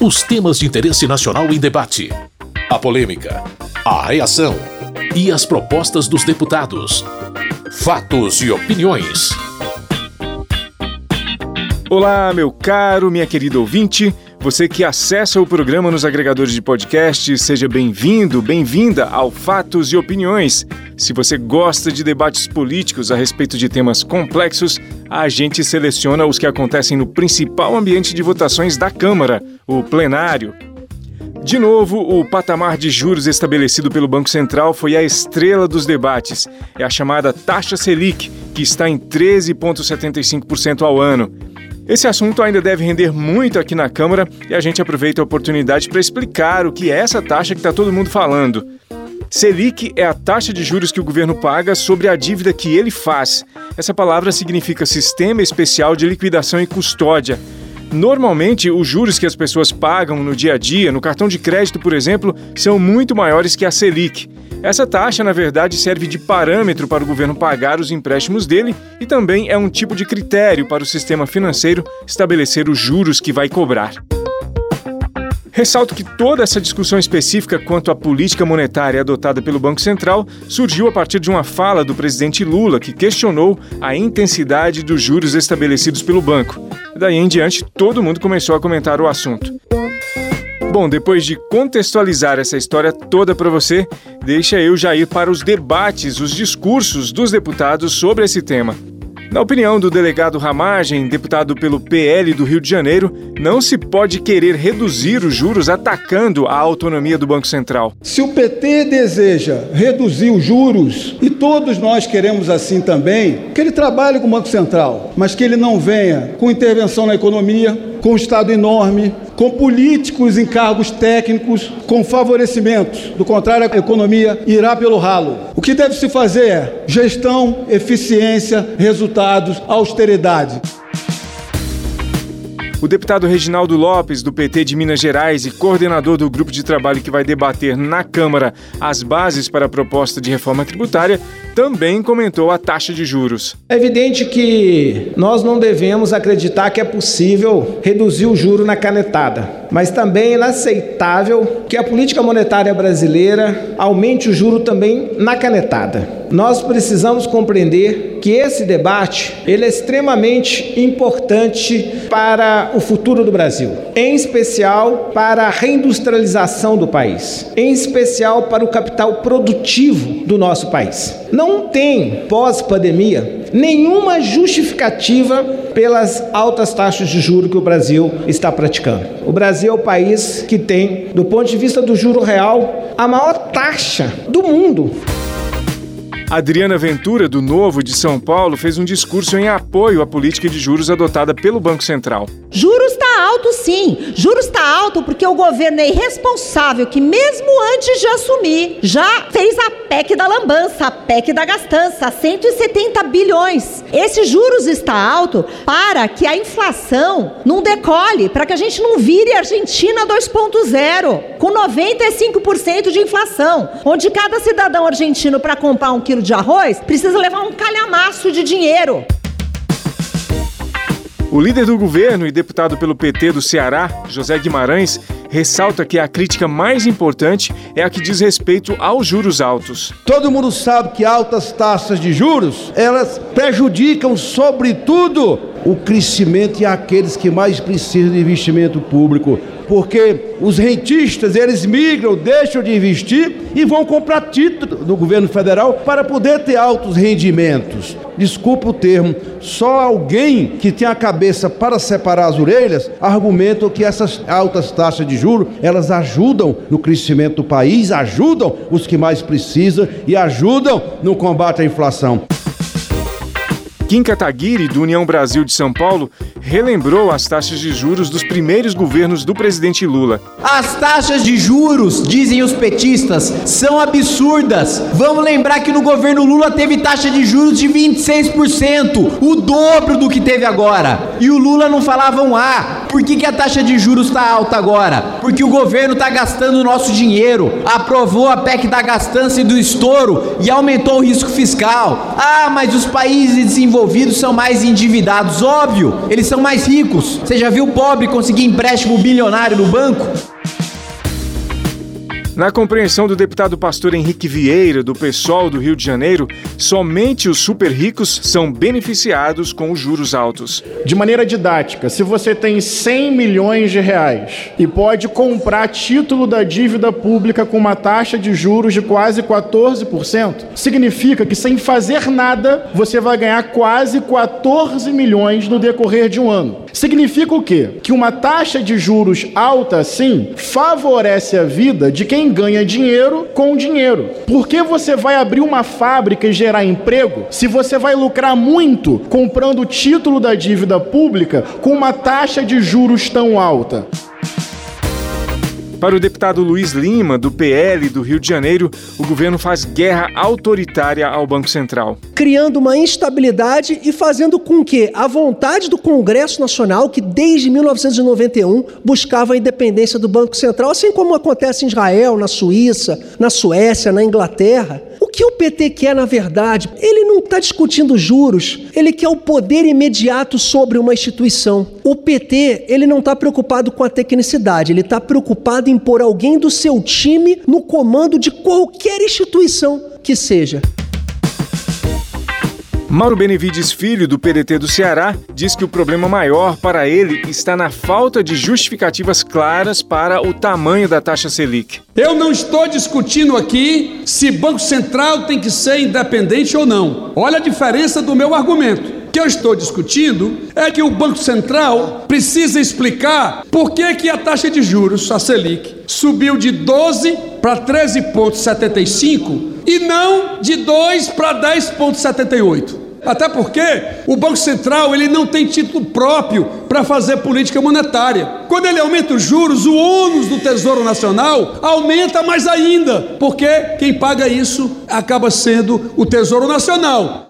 Os temas de interesse nacional em debate. A polêmica. A reação. E as propostas dos deputados. Fatos e opiniões. Olá, meu caro, minha querida ouvinte. Você que acessa o programa nos agregadores de podcast, seja bem-vindo, bem-vinda ao Fatos e Opiniões. Se você gosta de debates políticos a respeito de temas complexos, a gente seleciona os que acontecem no principal ambiente de votações da Câmara, o plenário. De novo, o patamar de juros estabelecido pelo Banco Central foi a estrela dos debates. É a chamada taxa Selic, que está em 13,75% ao ano. Esse assunto ainda deve render muito aqui na Câmara e a gente aproveita a oportunidade para explicar o que é essa taxa que está todo mundo falando. Selic é a taxa de juros que o governo paga sobre a dívida que ele faz. Essa palavra significa Sistema Especial de Liquidação e Custódia. Normalmente, os juros que as pessoas pagam no dia a dia, no cartão de crédito, por exemplo, são muito maiores que a Selic. Essa taxa, na verdade, serve de parâmetro para o governo pagar os empréstimos dele e também é um tipo de critério para o sistema financeiro estabelecer os juros que vai cobrar. Ressalto que toda essa discussão específica quanto à política monetária adotada pelo Banco Central surgiu a partir de uma fala do presidente Lula, que questionou a intensidade dos juros estabelecidos pelo banco. Daí em diante, todo mundo começou a comentar o assunto. Bom, depois de contextualizar essa história toda para você, deixa eu já ir para os debates, os discursos dos deputados sobre esse tema. Na opinião do delegado Ramagem, deputado pelo PL do Rio de Janeiro, não se pode querer reduzir os juros atacando a autonomia do Banco Central. Se o PT deseja reduzir os juros, e todos nós queremos assim também, que ele trabalhe com o Banco Central, mas que ele não venha com intervenção na economia, com um Estado enorme, com políticos em cargos técnicos, com favorecimentos. Do contrário, a economia irá pelo ralo. O que deve se fazer é gestão, eficiência, resultados, austeridade. O deputado Reginaldo Lopes, do PT de Minas Gerais e coordenador do grupo de trabalho que vai debater na Câmara as bases para a proposta de reforma tributária, também comentou a taxa de juros. É evidente que nós não devemos acreditar que é possível reduzir o juro na canetada, mas também é inaceitável que a política monetária brasileira aumente o juro também na canetada. Nós precisamos compreender que esse debate ele é extremamente importante para o futuro do Brasil, em especial para a reindustrialização do país, em especial para o capital produtivo do nosso país. Não tem, pós-pandemia, nenhuma justificativa pelas altas taxas de juro que o Brasil está praticando. O Brasil é o país que tem, do ponto de vista do juro real, a maior taxa do mundo. Adriana Ventura, do Novo de São Paulo, fez um discurso em apoio à política de juros adotada pelo Banco Central. Juros está alto, sim. Juros está alto porque o governo é irresponsável que, mesmo antes de assumir, já fez a PEC da lambança, a PEC da gastança, 170 bilhões. Esse juros está alto para que a inflação não decole, para que a gente não vire Argentina 2.0, com 95% de inflação, onde cada cidadão argentino para comprar um quilo quilo de arroz, precisa levar um calhamaço de dinheiro. O líder do governo e deputado pelo PT do Ceará, José Guimarães, ressalta que a crítica mais importante é a que diz respeito aos juros altos. Todo mundo sabe que altas taxas de juros, elas prejudicam sobretudo o crescimento e aqueles que mais precisam de investimento público, porque os rentistas eles migram, deixam de investir e vão comprar título do governo federal para poder ter altos rendimentos. Desculpa o termo, só alguém que tem a cabeça para separar as orelhas argumenta que essas altas taxas de juros elas ajudam no crescimento do país, ajudam os que mais precisam e ajudam no combate à inflação. Kim Kataguiri, do União Brasil de São Paulo, relembrou as taxas de juros dos primeiros governos do presidente Lula. As taxas de juros, dizem os petistas, são absurdas. Vamos lembrar que no governo Lula teve taxa de juros de 26%, o dobro do que teve agora. E o Lula não falava um A, Por que, que a taxa de juros está alta agora? Porque o governo está gastando o nosso dinheiro, aprovou a PEC da gastança e do estouro e aumentou o risco fiscal. Ah, mas os países desenvolvidos são mais endividados. Óbvio, eles são mais ricos. Você já viu o pobre conseguir empréstimo bilionário no banco? Na compreensão do deputado pastor Henrique Vieira, do PSOL do Rio de Janeiro, somente os super ricos são beneficiados com os juros altos. De maneira didática, se você tem 100 milhões de reais e pode comprar título da dívida pública com uma taxa de juros de quase 14%, significa que sem fazer nada você vai ganhar quase 14 milhões no decorrer de um ano. Significa o quê? Que uma taxa de juros alta assim favorece a vida de quem ganha dinheiro com dinheiro. Por que você vai abrir uma fábrica e gerar emprego se você vai lucrar muito comprando o título da dívida pública com uma taxa de juros tão alta? Para o deputado Luiz Lima, do PL do Rio de Janeiro, o governo faz guerra autoritária ao Banco Central. Criando uma instabilidade e fazendo com que a vontade do Congresso Nacional, que desde 1991 buscava a independência do Banco Central, assim como acontece em Israel, na Suíça, na Suécia, na Inglaterra, que o PT quer, na verdade? Ele não está discutindo juros, ele quer o poder imediato sobre uma instituição. O PT, ele não está preocupado com a tecnicidade, ele está preocupado em pôr alguém do seu time no comando de qualquer instituição que seja. Mauro Benevides Filho, do PDT do Ceará, diz que o problema maior para ele está na falta de justificativas claras para o tamanho da taxa Selic. Eu não estou discutindo aqui se Banco Central tem que ser independente ou não. Olha a diferença do meu argumento. O que eu estou discutindo é que o Banco Central precisa explicar por que, que a taxa de juros, a Selic, subiu de 12 para 13,75 e não de 2 para 10,78. Até porque o Banco Central ele não tem título próprio para fazer política monetária. Quando ele aumenta os juros, o ônus do Tesouro Nacional aumenta mais ainda, porque quem paga isso acaba sendo o Tesouro Nacional.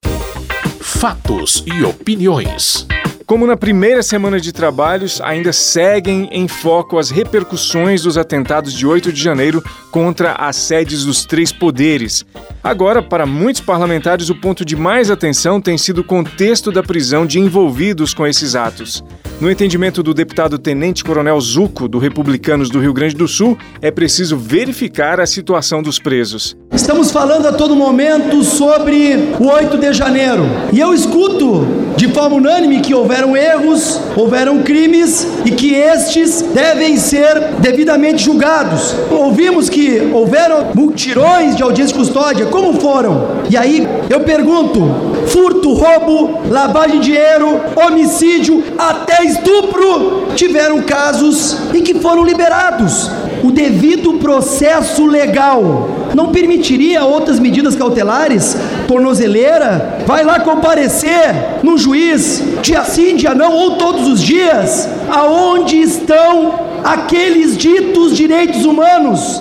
Fatos e opiniões. Como na primeira semana de trabalhos, ainda seguem em foco as repercussões dos atentados de 8 de janeiro contra as sedes dos três poderes. Agora, para muitos parlamentares, o ponto de mais atenção tem sido o contexto da prisão de envolvidos com esses atos. No entendimento do deputado Tenente Coronel Zuco, do Republicanos do Rio Grande do Sul, é preciso verificar a situação dos presos. Estamos falando a todo momento sobre o 8 de janeiro. E eu escuto de forma unânime que houveram erros, houveram crimes e que estes devem ser devidamente julgados. Ouvimos que houveram multirões de audiência de custódia. Como foram? E aí eu pergunto: furto, roubo, lavagem de dinheiro, homicídio, até estupro, tiveram casos em que foram liberados. O devido processo legal não permitiria outras medidas cautelares, tornozeleira, vai lá comparecer no juiz, dia sim, dia não, ou todos os dias, aonde estão aqueles ditos direitos humanos?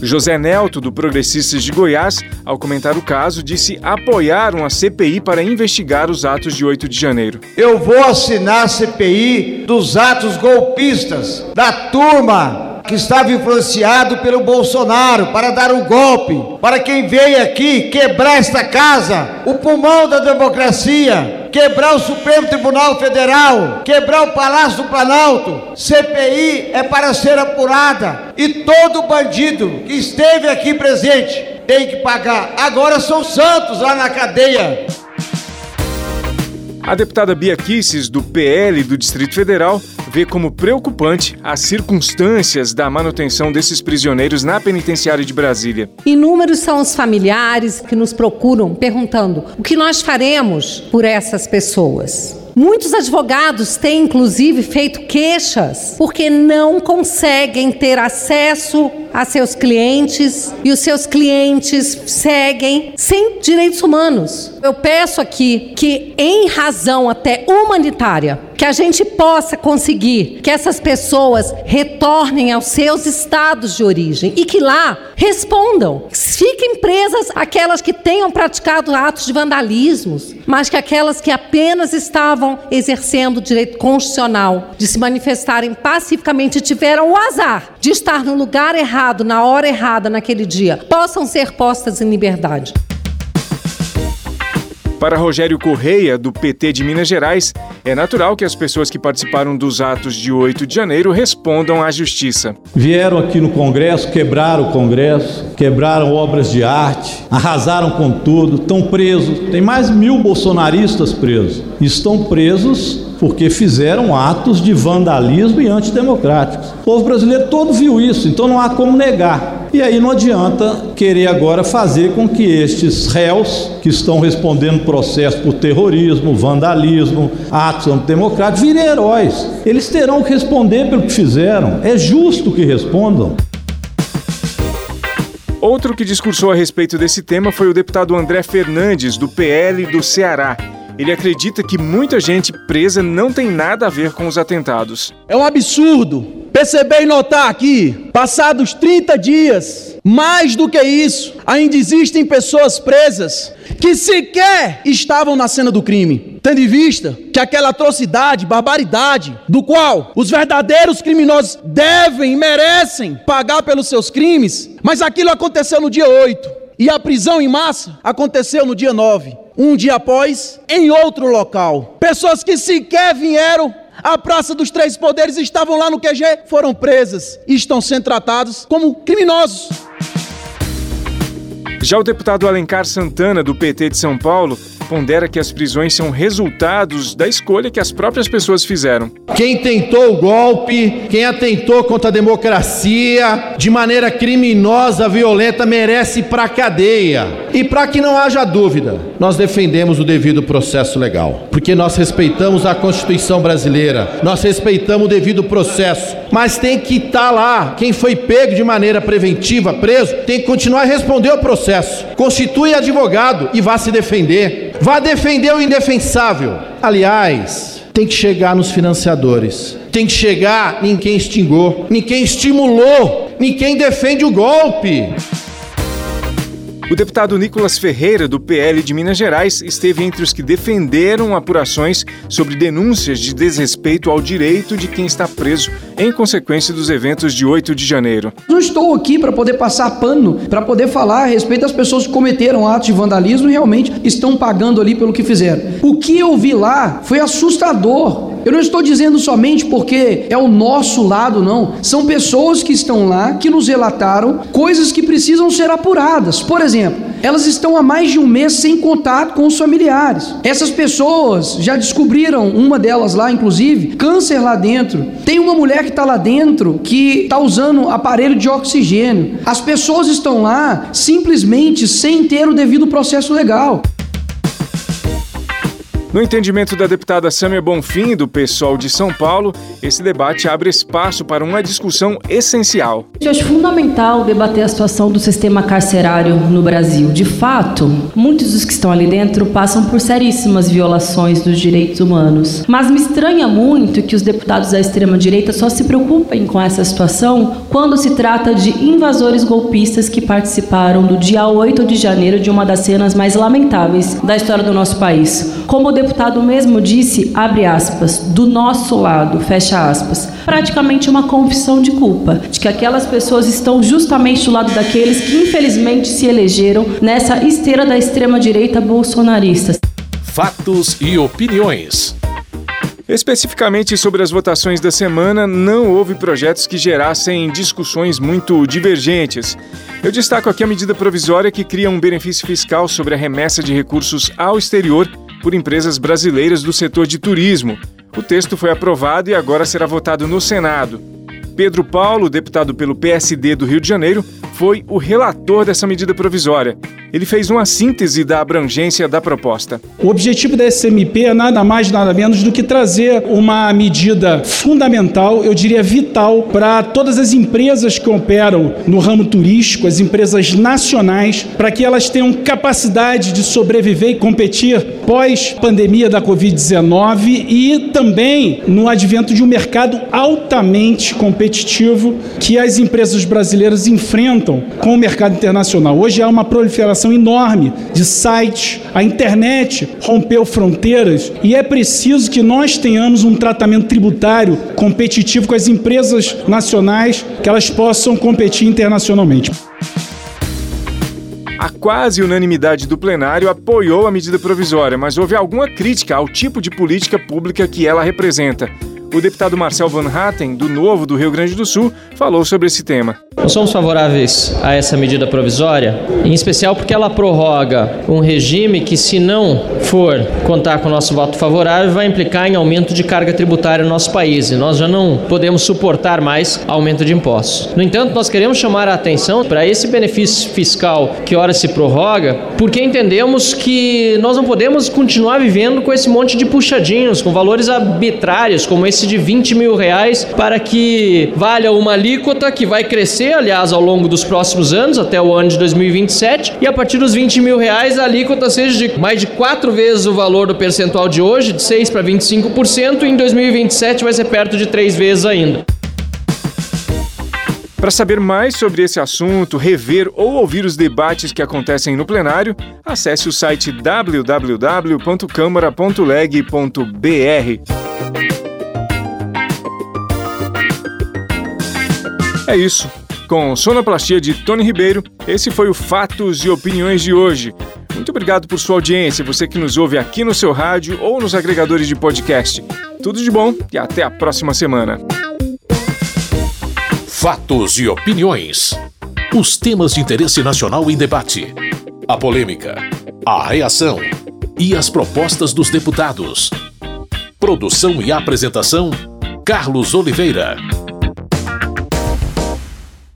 José Nelto, do Progressistas de Goiás, ao comentar o caso, disse apoiar uma CPI para investigar os atos de 8 de janeiro. Eu vou assinar a CPI dos atos golpistas da turma que estava influenciado pelo Bolsonaro para dar um golpe, para quem veio aqui quebrar esta casa, o pulmão da democracia, quebrar o Supremo Tribunal Federal, quebrar o Palácio do Planalto. CPI é para ser apurada e todo bandido que esteve aqui presente tem que pagar. Agora são santos lá na cadeia. A deputada Bia Kisses, do PL do Distrito Federal, vê como preocupante as circunstâncias da manutenção desses prisioneiros na penitenciária de Brasília. Inúmeros são os familiares que nos procuram perguntando o que nós faremos por essas pessoas. Muitos advogados têm, inclusive, feito queixas porque não conseguem ter acesso a seus clientes e os seus clientes seguem sem direitos humanos. Eu peço aqui que, em razão até humanitária, que a gente possa conseguir que essas pessoas retornem aos seus estados de origem e que lá respondam. Fiquem presas aquelas que tenham praticado atos de vandalismos, mas que aquelas que apenas estavam exercendo o direito constitucional de se manifestarem pacificamente tiveram o azar de estar no lugar errado, na hora errada, naquele dia, possam ser postas em liberdade. Para Rogério Correia, do PT de Minas Gerais, é natural que as pessoas que participaram dos atos de 8 de janeiro respondam à justiça. Vieram aqui no Congresso, quebraram o Congresso, quebraram obras de arte, arrasaram com tudo, estão presos. Tem mais mil bolsonaristas presos. Estão presos porque fizeram atos de vandalismo e antidemocráticos. O povo brasileiro todo viu isso, então não há como negar. E aí não adianta querer agora fazer com que estes réus que estão respondendo processo por terrorismo, vandalismo, atos antidemocráticos, virem heróis. Eles terão que responder pelo que fizeram. É justo que respondam. Outro que discursou a respeito desse tema foi o deputado André Fernandes, do PL do Ceará. Ele acredita que muita gente presa não tem nada a ver com os atentados. É um absurdo perceber e notar aqui, passados 30 dias, mais do que isso, ainda existem pessoas presas que sequer estavam na cena do crime, tendo em vista que aquela atrocidade, barbaridade, do qual os verdadeiros criminosos devem e merecem pagar pelos seus crimes, mas aquilo aconteceu no dia 8 e a prisão em massa aconteceu no dia 9 um dia após, em outro local. Pessoas que sequer vieram à Praça dos Três Poderes estavam lá no QG, foram presas e estão sendo tratados como criminosos. Já o deputado Alencar Santana, do PT de São Paulo, pondera que as prisões são resultados da escolha que as próprias pessoas fizeram. Quem tentou o golpe, quem atentou contra a democracia de maneira criminosa, violenta, merece ir para cadeia. E para que não haja dúvida, nós defendemos o devido processo legal, porque nós respeitamos a Constituição brasileira, nós respeitamos o devido processo, mas tem que estar tá lá. Quem foi pego de maneira preventiva, preso, tem que continuar a responder o processo. Constitui advogado e vá se defender. Vá defender o indefensável. Aliás, tem que chegar nos financiadores. Tem que chegar em quem extingou, em quem estimulou, em quem defende o golpe. O deputado Nicolas Ferreira, do PL de Minas Gerais, esteve entre os que defenderam apurações sobre denúncias de desrespeito ao direito de quem está preso em consequência dos eventos de 8 de janeiro. Não estou aqui para poder passar pano, para poder falar a respeito das pessoas que cometeram atos de vandalismo e realmente estão pagando ali pelo que fizeram. O que eu vi lá foi assustador. Eu não estou dizendo somente porque é o nosso lado, não. São pessoas que estão lá que nos relataram coisas que precisam ser apuradas. Por exemplo, elas estão há mais de um mês sem contato com os familiares. Essas pessoas já descobriram, uma delas lá, inclusive, câncer lá dentro. Tem uma mulher que está lá dentro que está usando aparelho de oxigênio. As pessoas estão lá simplesmente sem ter o devido processo legal. No entendimento da deputada Sâmia Bonfim, do PSOL de São Paulo, esse debate abre espaço para uma discussão essencial. Eu acho fundamental debater a situação do sistema carcerário no Brasil. De fato, muitos dos que estão ali dentro passam por seríssimas violações dos direitos humanos. Mas me estranha muito que os deputados da extrema-direita só se preocupem com essa situação quando se trata de invasores golpistas que participaram do dia 8 de janeiro de uma das cenas mais lamentáveis da história do nosso país. Como o deputado mesmo disse, abre aspas, do nosso lado, fecha aspas, praticamente uma confissão de culpa, de que aquelas pessoas estão justamente do lado daqueles que infelizmente se elegeram nessa esteira da extrema-direita bolsonarista. Fatos e opiniões. Especificamente sobre as votações da semana, não houve projetos que gerassem discussões muito divergentes. Eu destaco aqui a medida provisória que cria um benefício fiscal sobre a remessa de recursos ao exterior por empresas brasileiras do setor de turismo. O texto foi aprovado e agora será votado no Senado. Pedro Paulo, deputado pelo PSD do Rio de Janeiro, foi o relator dessa medida provisória. Ele fez uma síntese da abrangência da proposta. O objetivo da SMP é nada mais, nada menos do que trazer uma medida fundamental, eu diria vital, para todas as empresas que operam no ramo turístico, as empresas nacionais, para que elas tenham capacidade de sobreviver e competir pós-pandemia da Covid-19 e também no advento de um mercado altamente competitivo que as empresas brasileiras enfrentam com o mercado internacional. Hoje há uma proliferação enorme de sites, a internet rompeu fronteiras e é preciso que nós tenhamos um tratamento tributário competitivo com as empresas nacionais, que elas possam competir internacionalmente. A quase unanimidade do plenário apoiou a medida provisória, mas houve alguma crítica ao tipo de política pública que ela representa. O deputado Marcel Van Hatten, do Novo do Rio Grande do Sul, falou sobre esse tema. Nós somos favoráveis a essa medida provisória, em especial porque ela prorroga um regime que, se não for contar com o nosso voto favorável, vai implicar em aumento de carga tributária no nosso país e nós já não podemos suportar mais aumento de impostos. No entanto, nós queremos chamar a atenção para esse benefício fiscal que ora se prorroga, porque entendemos que nós não podemos continuar vivendo com esse monte de puxadinhos, com valores arbitrários como esse de 20 mil reais para que valha uma alíquota que vai crescer, aliás, ao longo dos próximos anos, até o ano de 2027, e a partir dos 20 mil reais a alíquota seja de mais de quatro vezes o valor do percentual de hoje, de 6 para 25%, e em 2027 vai ser perto de três vezes ainda. Para saber mais sobre esse assunto, rever ou ouvir os debates que acontecem no plenário, acesse o site www.câmara.leg.br. É isso. Com sonoplastia de Tony Ribeiro, esse foi o Fatos e Opiniões de hoje. Muito obrigado por sua audiência, você que nos ouve aqui no seu rádio ou nos agregadores de podcast. Tudo de bom e até a próxima semana. Fatos e opiniões. Os temas de interesse nacional em debate. A polêmica, a reação e as propostas dos deputados. Produção e apresentação: Carlos Oliveira.